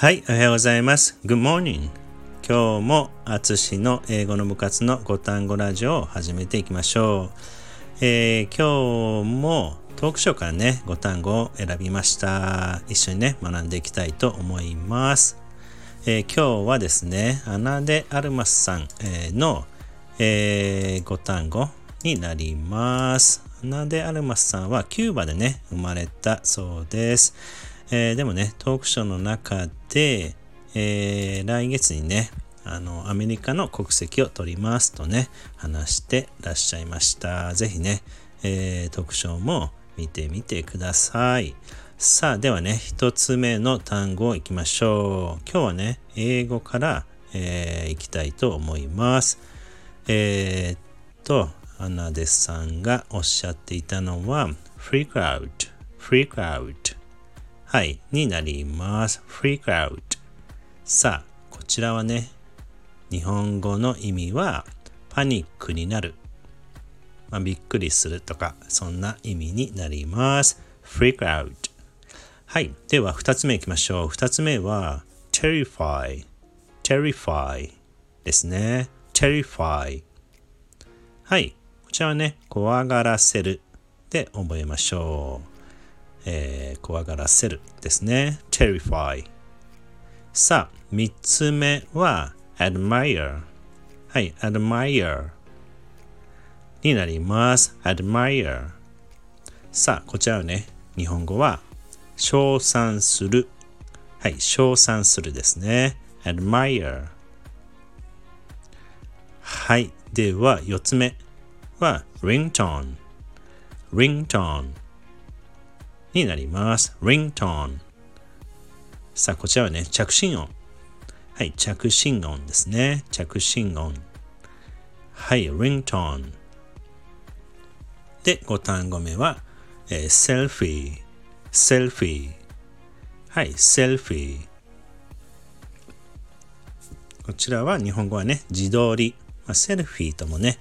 はい、おはようございます。Good morning. 今日もあつしの英語の部活の5単語ラジオを始めていきましょう。えー、今日もトークショーからね、5単語を選びました。一緒にね、学んでいきたいと思います。えー、今日はですね、アナデ・アルマスさん、えの、えー、単語になります。アナデ・アルマスさんはキューバでね、生まれたそうです。えー、でもね、トークショーの中で、えー、来月にね、あの、アメリカの国籍を取りますとね、話してらっしゃいました。ぜひね、えー、特徴も見てみてください。さあ、ではね、一つ目の単語をいきましょう。今日はね、英語から、えー、いきたいと思います。えー、っと、アナデスさんがおっしゃっていたのは、freak out, freak out はい、になります。freak out。さあ、こちらはね、日本語の意味は、パニックになる。まあ、びっくりするとか、そんな意味になります。freak out。はい。では、二つ目いきましょう。二つ目は、terrify。terrify ですね。terrify。はい。こちらはね、怖がらせるで覚えましょう。えー、怖がらせるですね。terrify。さあ、三つ目は admire。はい、admire になります。admire。さあ、こちらはね、日本語は称賛する。はい、称賛するですね。admire。はい、では四つ目は ringtone。ringtone。になります。ringtone。さあ、こちらはね、着信音。はい、着信音ですね。着信音。はい、ringtone。で、5単語目は、えー、selfie。selfie。はい、selfie。こちらは日本語はね、自撮り。まあ、セルフィーともね、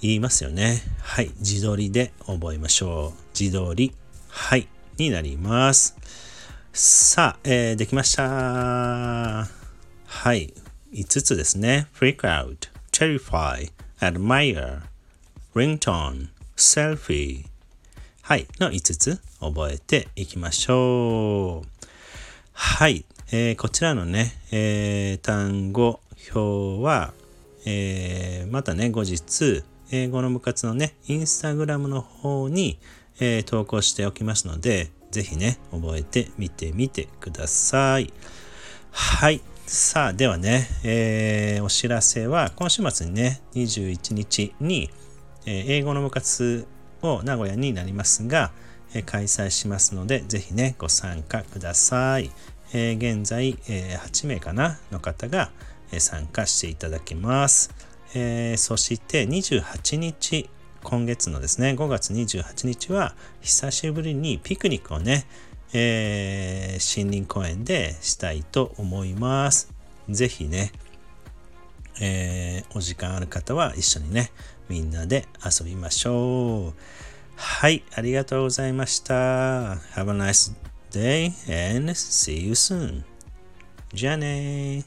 言いますよね。はい、自撮りで覚えましょう。自撮り。はい、になります。さあ、えー、できました。はい、5つですね。freak out, terrify, admire, ringtone, selfie. はい、の5つ覚えていきましょう。はい、えー、こちらのね、えー、単語表は、えー、またね、後日、英語の部活のね、インスタグラムの方に、えー、投稿しておきますので、ぜひね、覚えてみてみてください。はい。さあ、ではね、えー、お知らせは、今週末にね、21日に、えー、英語の部活を名古屋になりますが、えー、開催しますので、ぜひね、ご参加ください。え、現在、え、8名かなの方が、え、参加していただけます。え、そして28日今月のですね、5月28日は、久しぶりにピクニックをね、えー、森林公園でしたいと思います。ぜひね、えー、お時間ある方は一緒にね、みんなで遊びましょう。はい、ありがとうございました。Have a nice day and see you soon. じゃあね